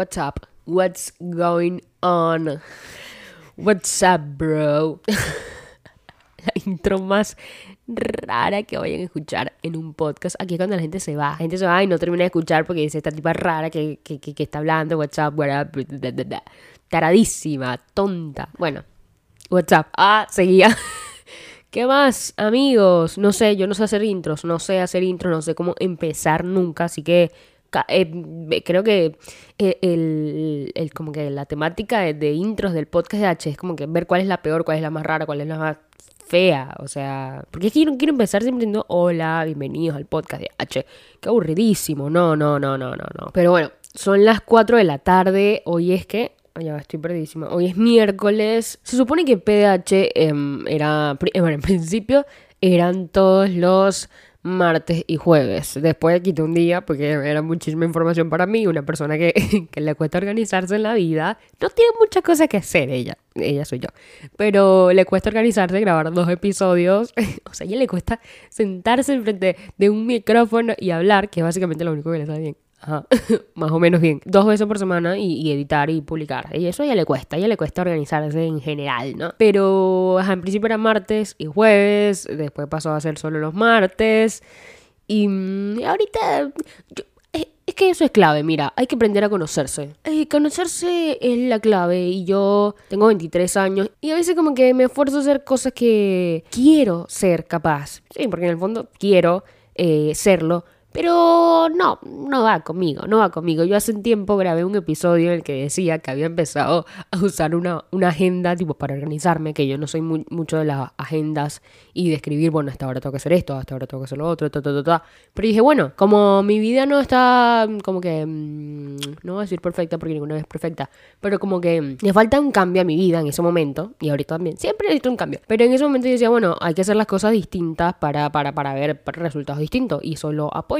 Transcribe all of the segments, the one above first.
What's up? What's going on? What's up, bro? la intro más rara que vayan a escuchar en un podcast. Aquí es cuando la gente se va. La gente se va y no termina de escuchar porque dice esta tipa rara que, que, que, que está hablando. What's up, what up, da, da, da. Taradísima, tonta. Bueno, what's up. Ah, seguía. ¿Qué más, amigos? No sé, yo no sé hacer intros, no sé hacer intros, no sé cómo empezar nunca, así que eh, creo que eh, el, el, como que la temática de, intros del podcast de H es como que ver cuál es la peor, cuál es la más rara, cuál es la más fea, o sea, porque es que no quiero empezar siempre diciendo hola, bienvenidos al podcast de H, qué aburridísimo, no, no, no, no, no, no, pero bueno, son las 4 de la tarde, hoy es que ya estoy perdidísima. Hoy es miércoles. Se supone que PDH eh, era. Bueno, en principio eran todos los martes y jueves. Después quité un día porque era muchísima información para mí. Una persona que, que, le cuesta organizarse en la vida. No tiene muchas cosas que hacer ella. Ella soy yo. Pero le cuesta organizarse, grabar dos episodios. o sea, a ella le cuesta sentarse enfrente de un micrófono y hablar, que es básicamente lo único que le sale bien. Ajá. más o menos bien. Dos veces por semana y, y, editar y publicar. Y eso ya le cuesta, ya le cuesta organizarse en general, ¿no? Pero ajá, en principio era martes y jueves, después pasó a ser solo los martes. Y, y ahorita es, que eso es clave, mira, hay que aprender a conocerse. Eh, conocerse es la clave y yo tengo 23 años y a veces como que me esfuerzo a hacer cosas que quiero ser capaz. Sí, porque en el fondo quiero eh, serlo pero no, no va conmigo, no va conmigo. Yo hace un tiempo grabé un episodio en el que decía que había empezado a usar una, una agenda tipo para organizarme, que yo no soy muy, mucho de las agendas y de escribir, bueno, hasta ahora tengo que hacer esto, hasta ahora tengo que hacer lo otro, ta, ta, ta, ta. Pero dije, bueno, como mi vida no está como que, mmm, no voy a decir perfecta porque ninguna vez es perfecta, pero como que me falta un cambio a mi vida en ese momento, y ahorita también, siempre necesito un cambio. Pero en ese momento yo decía, bueno, hay que hacer las cosas distintas para, para, para ver resultados distintos y solo apoyo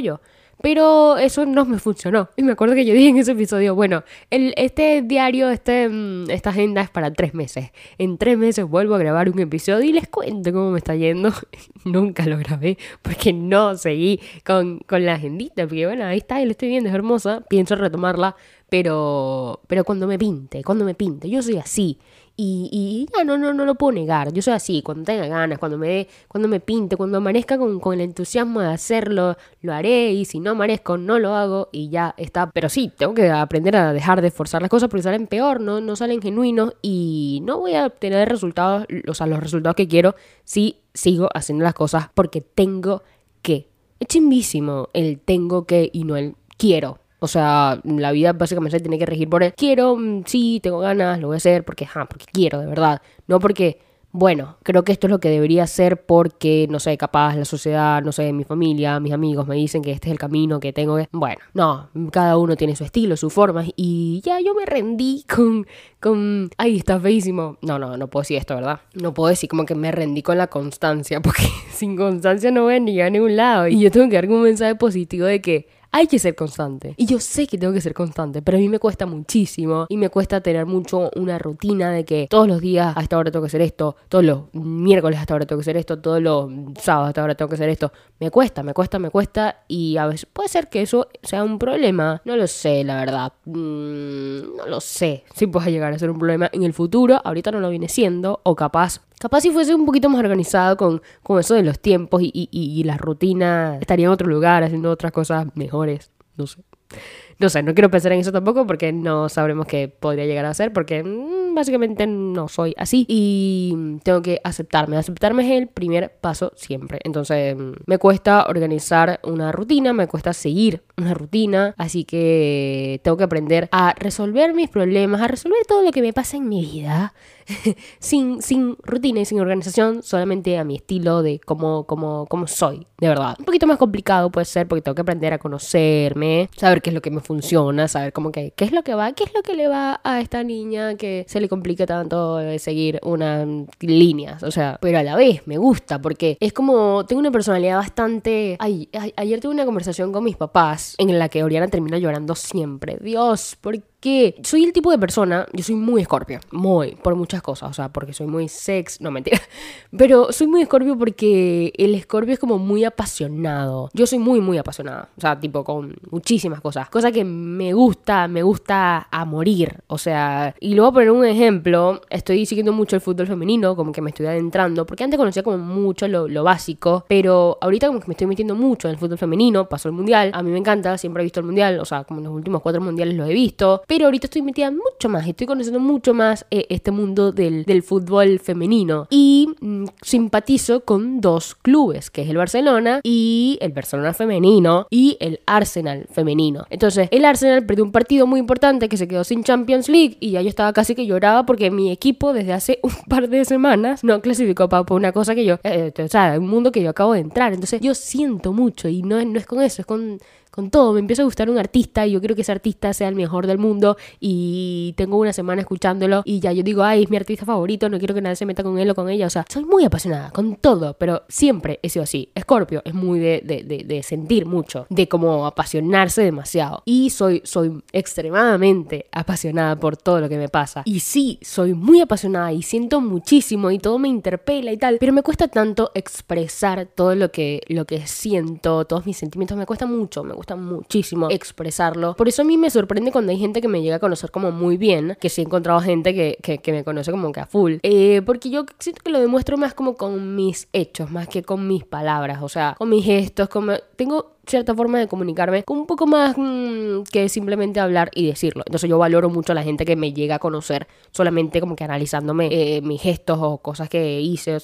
pero eso no me funcionó. Y me acuerdo que yo dije en ese episodio, bueno, el, este diario, este, esta agenda es para tres meses. En tres meses vuelvo a grabar un episodio y les cuento cómo me está yendo. Nunca lo grabé porque no seguí con, con la agendita. Porque bueno, ahí está, y lo estoy viendo, es hermosa. Pienso retomarla, pero, pero cuando me pinte, cuando me pinte. Yo soy así. Y, y, ya no, no, no lo puedo negar. Yo soy así, cuando tenga ganas, cuando me, cuando me pinte, cuando amanezca con, con el entusiasmo de hacerlo, lo haré. Y si no amanezco, no lo hago y ya está. Pero sí, tengo que aprender a dejar de forzar las cosas porque salen peor, no, no salen genuinos y no voy a obtener resultados, o sea, los resultados que quiero si sigo haciendo las cosas porque tengo que. Es chimbísimo el tengo que y no el quiero. O sea, la vida básicamente se tiene que regir por el quiero, sí, tengo ganas, lo voy a hacer porque, ajá, porque quiero, de verdad. No porque, bueno, creo que esto es lo que debería ser porque, no sé, capaz la sociedad, no sé, mi familia, mis amigos me dicen que este es el camino que tengo que... Bueno, no, cada uno tiene su estilo, sus formas y ya yo me rendí con... con... Ay, está feísimo. No, no, no puedo decir esto, ¿verdad? No puedo decir como que me rendí con la constancia porque sin constancia no voy a llegar a ningún lado. Y yo tengo que dar un mensaje positivo de que hay que ser constante. Y yo sé que tengo que ser constante, pero a mí me cuesta muchísimo y me cuesta tener mucho una rutina de que todos los días a esta hora tengo que hacer esto, todos los miércoles a esta hora tengo que hacer esto, todos los sábados a esta hora tengo que hacer esto. Me cuesta, me cuesta, me cuesta y a veces puede ser que eso sea un problema. No lo sé, la verdad. Mm, no lo sé si puede llegar a ser un problema en el futuro. Ahorita no lo viene siendo o capaz Capaz si fuese un poquito más organizado con, con eso de los tiempos y, y, y la rutina, estaría en otro lugar haciendo otras cosas mejores. No sé. No sé, no quiero pensar en eso tampoco porque no sabremos qué podría llegar a ser porque mmm, básicamente no soy así y tengo que aceptarme. Aceptarme es el primer paso siempre. Entonces me cuesta organizar una rutina, me cuesta seguir una rutina, así que tengo que aprender a resolver mis problemas, a resolver todo lo que me pasa en mi vida sin, sin rutina y sin organización, solamente a mi estilo de cómo, cómo, cómo soy, de verdad. Un poquito más complicado puede ser porque tengo que aprender a conocerme, saber qué es lo que me funciona, saber cómo que, qué es lo que va, qué es lo que le va a esta niña que se le complica tanto seguir unas líneas, o sea, pero a la vez me gusta porque es como, tengo una personalidad bastante... Ay, ay, ayer tuve una conversación con mis papás en la que Oriana termina llorando siempre. Dios, ¿por que soy el tipo de persona, yo soy muy escorpio, muy, por muchas cosas, o sea, porque soy muy sex, no mentira, pero soy muy escorpio porque el escorpio es como muy apasionado. Yo soy muy, muy apasionada, o sea, tipo con muchísimas cosas, cosas que me gusta, me gusta a morir, o sea, y luego poner un ejemplo, estoy siguiendo mucho el fútbol femenino, como que me estoy adentrando, porque antes conocía como mucho lo, lo básico, pero ahorita como que me estoy metiendo mucho en el fútbol femenino, pasó el mundial, a mí me encanta, siempre he visto el mundial, o sea, como en los últimos cuatro mundiales los he visto, pero ahorita estoy metida mucho más, estoy conociendo mucho más eh, este mundo del, del, fútbol femenino y mmm, simpatizo con dos clubes, que es el Barcelona y el Barcelona femenino y el Arsenal femenino. Entonces, el Arsenal perdió un partido muy importante que se quedó sin Champions League y ya yo estaba casi que lloraba porque mi equipo desde hace un par de semanas no clasificó para una cosa que yo, eh, o sea, un mundo que yo acabo de entrar. Entonces, yo siento mucho y no, no es con eso, es con con todo. Me empieza a gustar un artista y yo quiero que ese artista sea el mejor del mundo y tengo una semana escuchándolo y ya yo digo, ay, es mi artista favorito, no quiero que nadie se meta con él o con ella. O sea, soy muy apasionada con todo, pero siempre he sido así. Scorpio es muy de, de, de, sentir mucho, de como apasionarse demasiado. Y soy, soy extremadamente apasionada por todo lo que me pasa. Y sí, soy muy apasionada y siento muchísimo y todo me interpela y tal, pero me cuesta tanto expresar todo lo que, lo que siento, todos mis sentimientos, me cuesta mucho, me gusta muchísimo expresarlo. Por eso a mí me sorprende cuando hay gente que me llega a conocer como muy bien, que sí he encontrado gente que, que, que me conoce como que a full. Eh, porque yo siento que lo demuestro más como con mis hechos, más que con mis palabras, o sea, con mis gestos, como... Tengo cierta forma de comunicarme con un poco más mmm, que simplemente hablar y decirlo. Entonces yo valoro mucho a la gente que me llega a conocer solamente como que analizándome eh, mis gestos o cosas que hice.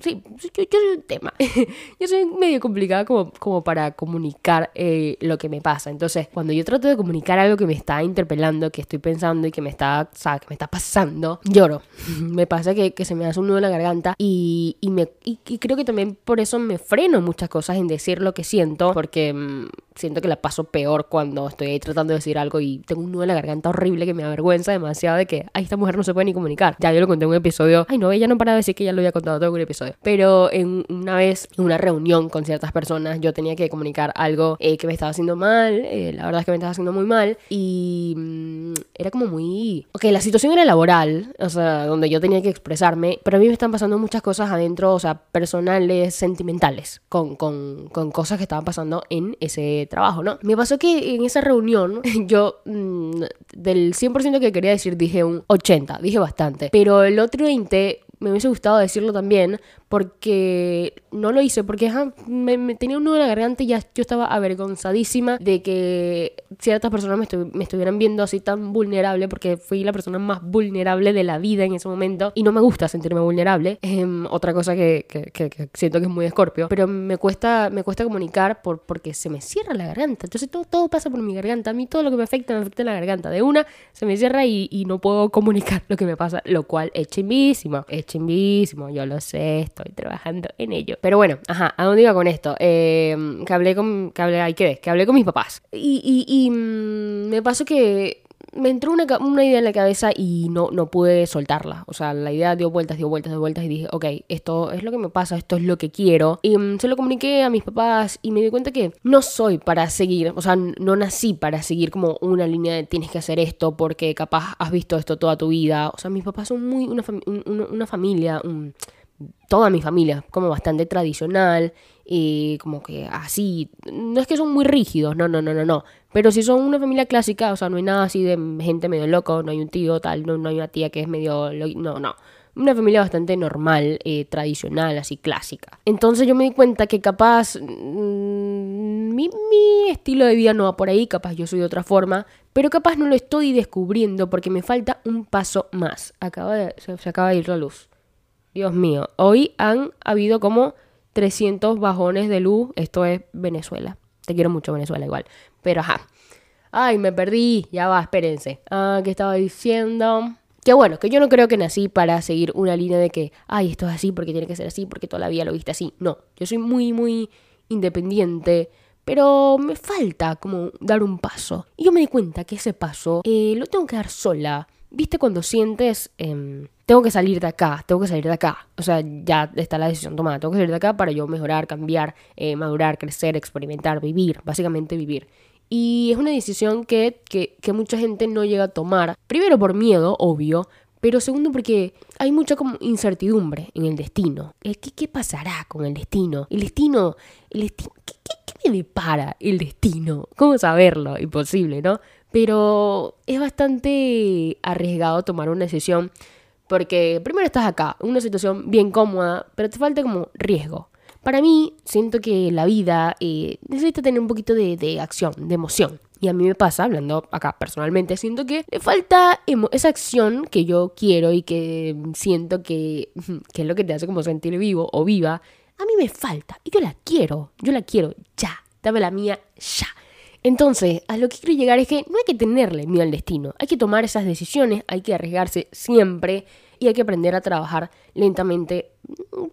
Sí, yo, yo soy un tema. yo soy medio complicada como, como para comunicar eh, lo que me pasa. Entonces cuando yo trato de comunicar algo que me está interpelando, que estoy pensando y que me está, que me está pasando, lloro. me pasa que, que, se me hace un nudo en la garganta y, y, me, y, y creo que también por eso me freno muchas cosas en decir lo que siento, porque mmm, siento que la paso peor cuando estoy ahí tratando de decir algo y tengo un nudo en la garganta horrible que me avergüenza demasiado de que, ay, esta mujer no se puede ni comunicar. Ya yo lo conté en un episodio, ay, no, ella no para de decir que ya lo había contado todo en un episodio. Pero en una vez, en una reunión con ciertas personas, yo tenía que comunicar algo eh, que me estaba haciendo mal, eh, la verdad es que me estaba haciendo muy mal y mmm, era como muy... Ok, la situación era laboral, o sea, donde yo tenía que expresarme, pero a mí me están pasando muchas cosas adentro, o sea, personales, sentimentales, con, con, con cosas que estaban pasando en ese trabajo, ¿no? Me pasó que en esa reunión yo mmm, del 100% que quería decir dije un 80, dije bastante, pero el otro 20 me hubiese gustado decirlo también porque no lo hice, porque me, tenía un nudo en la garganta y ya yo estaba avergonzadísima de que ciertas personas me, estu me, estuvieran viendo así tan vulnerable, porque fui la persona más vulnerable de la vida en ese momento y no me gusta sentirme vulnerable. Eh, otra cosa que, siento que es muy escorpio, pero me cuesta, me cuesta comunicar por, porque se me cierra la garganta. Entonces todo, todo pasa por mi garganta. A mí todo lo que me afecta me afecta en la garganta. De una se me cierra y, y no puedo comunicar lo que me pasa, lo cual es chimbísimo, es chimbísimo, yo lo sé, estoy trabajando en ello. Pero bueno, ajá, ¿a dónde iba con esto? Eh, que hablé con, que hablé, ahí que que hablé con mis papás. Y, y, y mmm, me pasó que me entró una, una, idea en la cabeza y no, no pude soltarla. O sea, la idea dio vueltas, dio vueltas, dio vueltas y dije, ok, esto es lo que me pasa, esto es lo que quiero. Y um, se lo comuniqué a mis papás y me di cuenta que no soy para seguir, o sea, no nací para seguir como una línea de tienes que hacer esto porque capaz has visto esto toda tu vida. O sea, mis papás son muy una, una, una familia... Un, toda mi familia, como bastante tradicional y como que así, no es que son muy rígidos, no, no, no, no, no, pero si son una familia clásica, o sea, no hay nada así de gente medio loco, no hay un tío tal, no, no hay una tía que es medio, no, no, una familia bastante normal, eh, tradicional, así clásica. Entonces yo me di cuenta que capaz mmm, mi, mi, estilo de vida no va por ahí, capaz yo soy de otra forma, pero capaz no lo estoy descubriendo porque me falta un paso más. Acaba de, se acaba de ir la luz. Dios mío, hoy han habido como 300 bajones de luz. Esto es Venezuela. Te quiero mucho, Venezuela, igual. Pero ajá. Ay, me perdí. Ya va, espérense. Ah, ¿qué estaba diciendo? Que bueno, que yo no creo que nací para seguir una línea de que, ay, esto es así porque tiene que ser así, porque toda la vida lo viste así. No, yo soy muy, muy independiente. Pero me falta como dar un paso. Y yo me di cuenta que ese paso eh, lo tengo que dar sola. ¿Viste cuando sientes... Eh, tengo que salir de acá, tengo que salir de acá. O sea, ya está la decisión tomada. Tengo que salir de acá para yo mejorar, cambiar, eh, madurar, crecer, experimentar, vivir, básicamente vivir. Y es una decisión que, que, que mucha gente no llega a tomar. Primero por miedo, obvio, pero segundo porque hay mucha como incertidumbre en el destino. ¿Qué, qué pasará con el destino? El destino, el destino, ¿qué, qué me depara el destino? ¿Cómo saberlo? Imposible, ¿no? Pero es bastante arriesgado tomar una decisión porque primero estás acá, en una situación bien cómoda, pero te falta como riesgo. Para mí, siento que la vida eh, necesita tener un poquito de, acción, de emoción. Y a mí me pasa, hablando acá personalmente, siento que le falta esa acción que yo quiero y que siento que, que es lo que te hace como sentir vivo o viva. A mí me falta y yo la quiero, yo la quiero ya, dame la mía ya. Entonces, a lo que quiero llegar es que no hay que tenerle miedo al destino, hay que tomar esas decisiones, hay que arriesgarse siempre y hay que aprender a trabajar lentamente,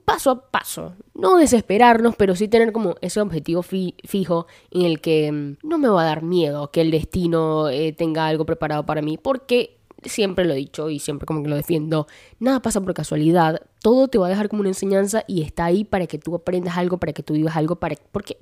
paso a paso. No desesperarnos, pero sí tener como ese objetivo fijo en el que mm, no me va a dar miedo que el destino eh, tenga algo preparado para mí, porque siempre lo he dicho y siempre como que lo defiendo, nada pasa por casualidad, todo te va a dejar como una enseñanza y está ahí para que tú aprendas algo, para que tú vivas algo, para porque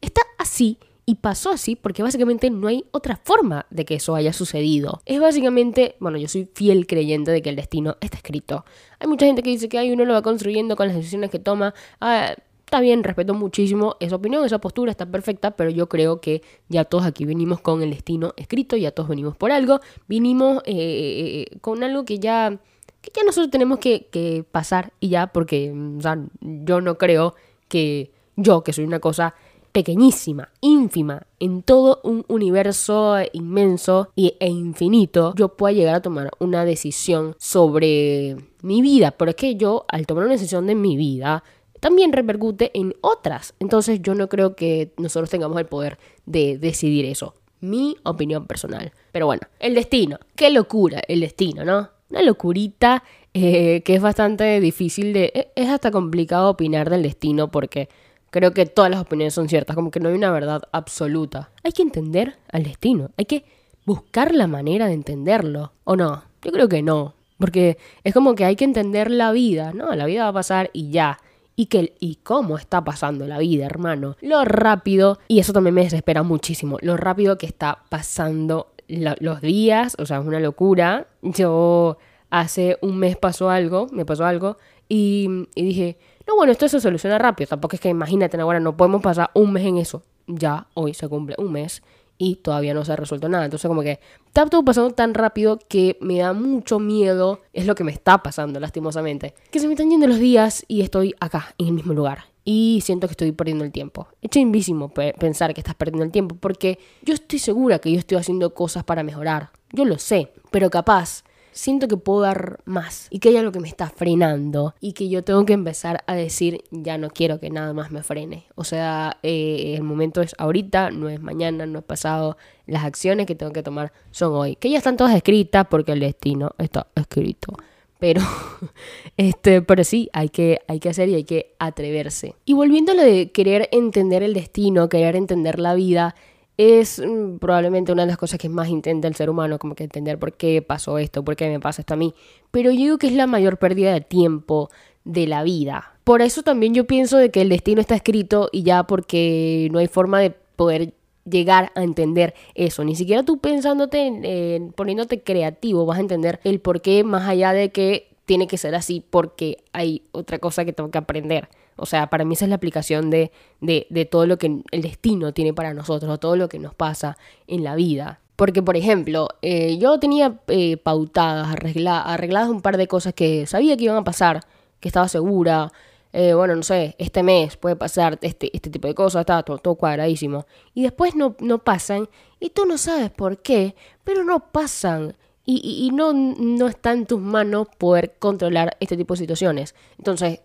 está así y pasó así porque básicamente no hay otra forma de que eso haya sucedido. Es básicamente, bueno, yo soy fiel creyente de que el destino está escrito. Hay mucha gente que dice que hay uno lo va construyendo con las decisiones que toma. Ah, está bien, respeto muchísimo esa opinión, esa postura está perfecta, pero yo creo que ya todos aquí venimos con el destino escrito, ya todos venimos por algo, vinimos eh, eh, eh, con algo que ya, que ya nosotros tenemos que, que pasar y ya, porque sea, yo no creo que yo, que soy una cosa pequeñísima, ínfima, en todo un universo inmenso e infinito, yo pueda llegar a tomar una decisión sobre mi vida. Pero es que yo, al tomar una decisión de mi vida, también repercute en otras. Entonces yo no creo que nosotros tengamos el poder de decidir eso. Mi opinión personal. Pero bueno, el destino. Qué locura el destino, ¿no? Una locurita eh, que es bastante difícil de... E, es hasta complicado opinar del destino porque creo que todas las opiniones son ciertas, como que no hay una verdad absoluta. Hay que entender al destino, hay que buscar la manera de entenderlo, ¿o no? Yo creo que no, porque es como que hay que entender la vida, ¿no? La vida va a pasar y ya. Y, que, y cómo está pasando la vida, hermano. Lo rápido, y eso también me desespera muchísimo, lo rápido que está pasando los días, o sea, es una locura. Yo hace un mes pasó algo, me pasó algo, y, y dije, no, bueno, esto se soluciona rápido. Tampoco es que imagínate, ahora no podemos pasar un mes en eso. Ya hoy se cumple un mes y todavía no se ha resuelto nada. Entonces, como que está todo pasando tan rápido que me da mucho miedo. Es lo que me está pasando, lastimosamente. Que se me están yendo los días y estoy acá, en el mismo lugar. Y siento que estoy perdiendo el tiempo. Es chimbísimo pensar que estás perdiendo el tiempo porque yo estoy segura que yo estoy haciendo cosas para mejorar. Yo lo sé, pero capaz siento que puedo dar más y que hay algo que me está frenando y que yo tengo que empezar a decir ya no quiero que nada más me frene. O sea, eh, el momento es ahorita, no es mañana, no es pasado. Las acciones que tengo que tomar son hoy, que ya están todas escritas porque el destino está escrito. Pero, este, pero sí, hay que, hay que hacer y hay que atreverse. Y volviendo a lo de querer entender el destino, querer entender la vida, es mm, probablemente una de las cosas que más intenta el ser humano, como que entender por qué pasó esto, por qué me pasa esto a mí. Pero yo digo que es la mayor pérdida de tiempo de la vida. Por eso también yo pienso de que el destino está escrito y ya porque no hay forma de poder llegar a entender eso. Ni siquiera tú pensándote, en, poniéndote creativo, vas a entender el por qué más allá de que tiene que ser así porque hay otra cosa que tengo que aprender. O sea, para mí esa es la aplicación de, de, todo lo que el destino tiene para nosotros, todo lo que nos pasa en la vida. Porque, por ejemplo, eh, yo tenía eh, pautadas, arregladas un par de cosas que sabía que iban a pasar, que estaba segura. Eh, bueno, no sé, este mes puede pasar este, este tipo de cosas, estaba todo, todo cuadradísimo. Y después no, no pasan, y tú no sabes por qué, pero no pasan. Y, y, no, no está en tus manos poder controlar este tipo de situaciones. Entonces,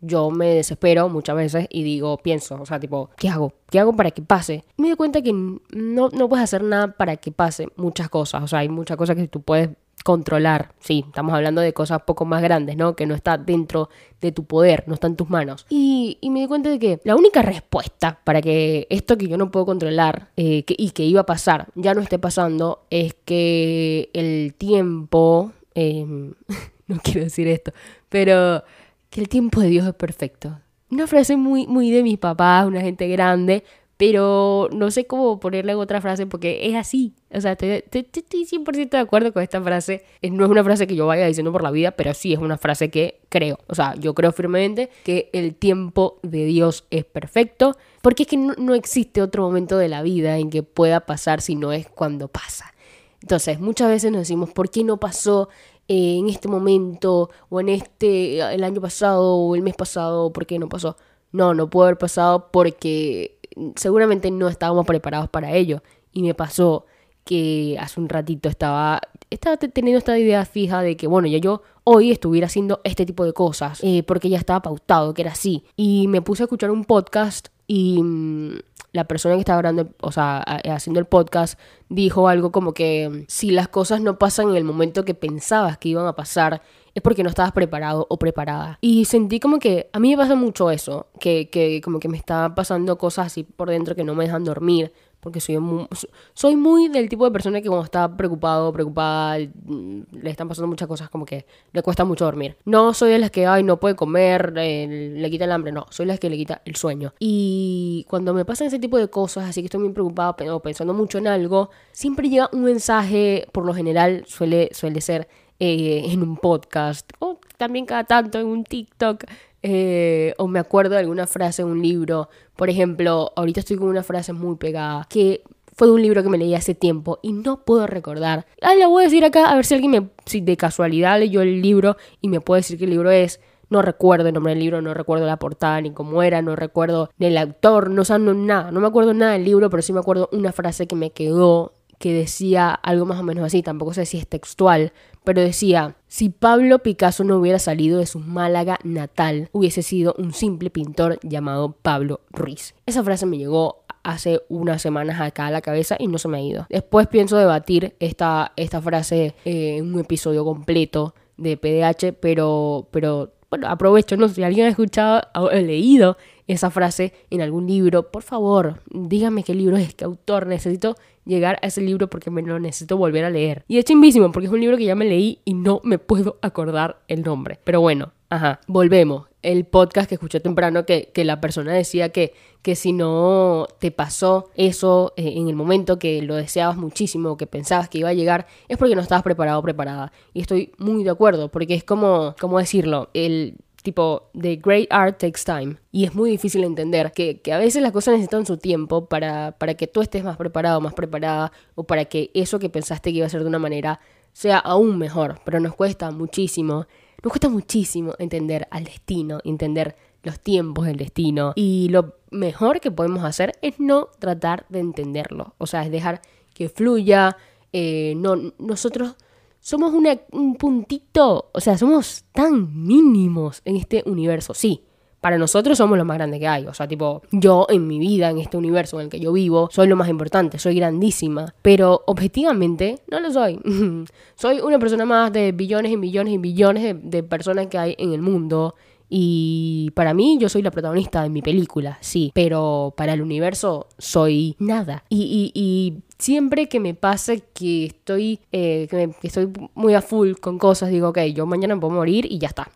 yo me desespero muchas veces y digo, pienso, o sea, tipo, ¿qué hago? ¿Qué hago para que pase? Me doy cuenta que no, no puedes hacer nada para que pase muchas cosas, o sea, hay muchas cosas que tú puedes controlar, sí, estamos hablando de cosas poco más grandes, ¿no? Que no está dentro de tu poder, no está en tus manos. Y, me di cuenta de que la única respuesta para que esto que yo no puedo controlar eh, y que iba a pasar ya no esté pasando es que el tiempo, em, no quiero decir esto, pero que el tiempo de Dios es perfecto. Una frase muy, muy de mis papás, una gente grande, pero no sé cómo ponerle otra frase porque es así. O sea, estoy, estoy 100% de acuerdo con esta frase. No es una frase que yo vaya diciendo por la vida, pero sí es una frase que creo. O sea, yo creo firmemente que el tiempo de Dios es perfecto, porque es que no, existe otro momento de la vida en que pueda pasar si no es cuando pasa. Entonces, muchas veces nos decimos, ¿por qué no pasó eh, en este momento o en este, el año pasado o el mes pasado? ¿Por qué no pasó? No, no pudo haber pasado porque seguramente no estábamos preparados para ello. Y me pasó que hace un ratito estaba, estaba teniendo esta idea fija de que, bueno, ya yo hoy estuviera haciendo este tipo de cosas, eh, porque ya estaba pautado, que era así. Y me puse a escuchar un podcast y mm, la persona que estaba hablando, o sea, haciendo el podcast, dijo algo como que mm, si las cosas no pasan en el momento que pensabas que iban a pasar, es porque no estabas preparado o preparada. Y sentí como que a mí me pasa mucho eso, que, que como que me está pasando cosas así por dentro que no me dejan dormir, porque soy muy, soy muy del tipo de persona que cuando está preocupado, preocupada, mm, le están pasando muchas cosas como que le cuesta mucho dormir. No soy de las que, ay, no puede comer, le quita el hambre, no, soy de las que le quita el sueño. Y cuando me pasan ese tipo de cosas, así que estoy muy preocupada o pensando mucho en algo, siempre llega un mensaje, por lo general suele, suele ser eh, en un podcast o también cada tanto en un TikTok eh, o me acuerdo de alguna frase en un libro. Por ejemplo, ahorita estoy con una frase muy pegada que fue de un libro que me leí hace tiempo y no puedo recordar. Ah, la voy a decir acá a ver si alguien me, si de casualidad leyó el libro y me puede decir qué libro es. No recuerdo el nombre del libro, no recuerdo la portada ni cómo era, no recuerdo ni el autor, no, o no, nada. No me acuerdo nada del libro, pero sí me acuerdo una frase que me quedó que decía algo más o menos así, tampoco sé si es textual, pero decía, si Pablo Picasso no hubiera salido de su Málaga natal, hubiese sido un simple pintor llamado Pablo Ruiz. Esa frase me llegó hace unas semanas acá a la cabeza y no se me ha ido. Después pienso debatir esta, esta frase en un episodio completo de PDH, pero, pero bueno, aprovecho, no si alguien ha escuchado o leído esa frase en algún libro, por favor, dígame qué libro es, qué autor, necesito llegar a ese libro porque me lo necesito volver a leer. Y es chimbísimo porque es un libro que ya me leí y no me puedo acordar el nombre. Pero bueno, ajá, volvemos. El podcast que escuché temprano que, que la persona decía que, que si no te pasó eso eh, en el momento que lo deseabas muchísimo, que pensabas que iba a llegar, es porque no estabas preparado o preparada. Y estoy muy de acuerdo, porque es como, ¿cómo decirlo? El tipo, the great art takes time. Y es muy difícil entender que, a veces las cosas necesitan su tiempo para, para que tú estés más preparado, más preparada, o para que eso que pensaste que iba a ser de una manera sea aún mejor. Pero nos cuesta muchísimo, nos cuesta muchísimo entender al destino, entender los tiempos del destino. Y lo mejor que podemos hacer es no tratar de entenderlo. O sea, es dejar que fluya. Eh, no, nosotros somos un puntito, o sea, somos tan mínimos en este universo. Sí, para nosotros somos lo más grande que hay. O sea, tipo, yo en mi vida, en este universo en el que yo vivo, soy lo más importante, soy grandísima. Pero objetivamente no lo soy. soy una persona más de billones y millones y billones de, de personas que hay en el mundo. Y para mí yo soy la protagonista de mi película, sí, pero para el universo soy nada. Y, y, siempre que me pasa que estoy, eh, que, estoy muy a full con cosas, digo, ok, yo mañana me puedo morir y ya está.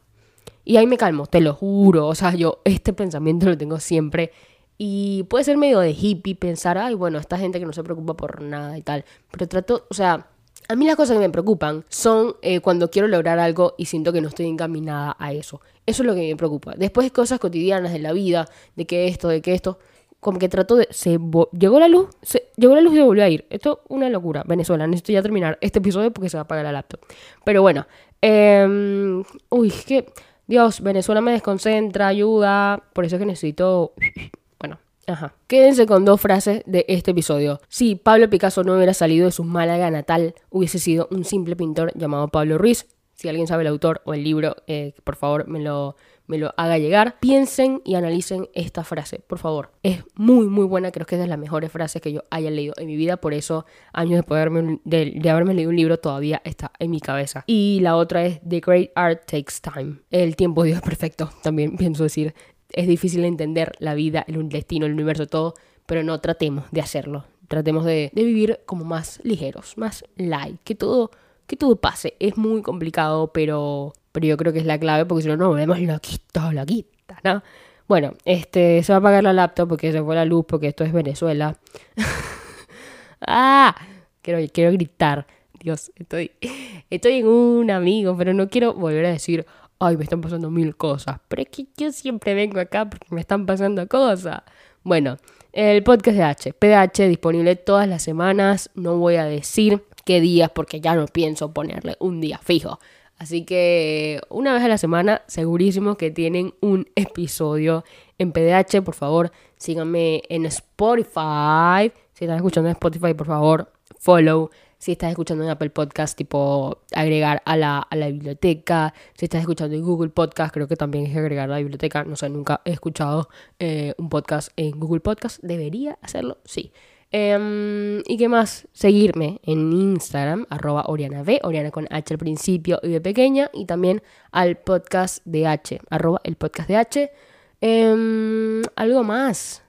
Y ahí me calmo, te lo juro. O sea, yo este pensamiento lo tengo siempre. Y puede ser medio de hippie pensar, ay, bueno, esta gente que no se preocupa por nada y tal. Pero trato, o sea, a mí las cosas que me preocupan son eh, cuando quiero lograr algo y siento que no estoy encaminada a eso. Eso es lo que me preocupa. Después cosas cotidianas de la vida, de que esto, de que esto, como que trato de... Se llegó la luz, se, llegó la luz y volvió a ir. Esto es una locura. Venezuela, necesito ya terminar este episodio porque se va a apagar la laptop. Pero bueno, eh, uy, es que... Dios, Venezuela me desconcentra, ayuda. Por eso es que necesito Ajá. Quédense con dos frases de este episodio. Si Pablo Picasso no hubiera salido de su Málaga natal, hubiese sido un simple pintor llamado Pablo Ruiz. Si alguien sabe el autor o el libro, eh, por favor me lo, me lo haga llegar. Piensen y analicen esta frase, por favor. Es muy, muy buena. Creo que es de las mejores frases que yo haya leído en mi vida. Por eso, años de haberme, de haberme leído un libro, todavía está en mi cabeza. Y la otra es The Great Art Takes Time. El tiempo de Dios perfecto, también pienso decir es difícil entender la vida, el destino, el universo, todo, pero no tratemos de hacerlo. Tratemos de, vivir como más ligeros, más light, que todo, que todo pase. Es muy complicado, pero, pero yo creo que es la clave porque si no nos volvemos loquitos, loquitas, ¿no? Bueno, este, se va a apagar la laptop porque se fue la luz, porque esto es Venezuela. ¡Ah! Quiero, quiero gritar. Dios, estoy, estoy en un amigo, pero no quiero volver a decir, ay, me están pasando mil cosas. Pero es que yo siempre vengo acá porque me están pasando cosas. Bueno, el podcast de H, PDH, disponible todas las semanas. No voy a decir qué días porque ya no pienso ponerle un día fijo. Así que una vez a la semana, segurísimo que tienen un episodio en PDH. Por favor, síganme en Spotify. Si están escuchando en Spotify, por favor, follow. Si estás escuchando en Apple Podcast, tipo agregar a la, a la biblioteca. Si estás escuchando en Google Podcast, creo que también es agregar a la biblioteca. No sé, nunca he escuchado eh, un podcast en Google Podcast. ¿Debería hacerlo? Sí. Em, ¿Y qué más? Seguirme en Instagram, arroba Oriana B, Oriana con H al principio y de pequeña, y también al podcast de H, arroba el podcast de H. Em, algo más.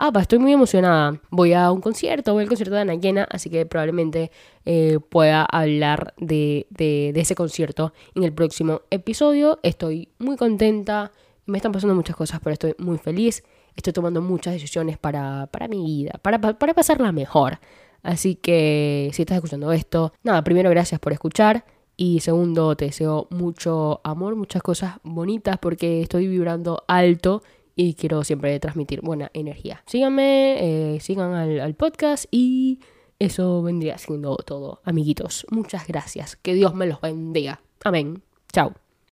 Ah, pues estoy muy emocionada. Voy a un concierto, voy al concierto de Ana Llena, así que probablemente eh, pueda hablar de, ese concierto en el próximo episodio. Estoy muy contenta, me están pasando muchas cosas, pero estoy muy feliz estoy tomando muchas decisiones para, mi vida, para pasarla mejor. Así que si estás escuchando esto, nada, primero gracias por escuchar. Y segundo, te deseo mucho amor, muchas cosas bonitas porque estoy vibrando alto y quiero siempre transmitir buena energía. Síganme, eh, sigan al, al podcast y eso vendría siendo todo, amiguitos. Muchas gracias. Que Dios me los bendiga. Amén. Chao.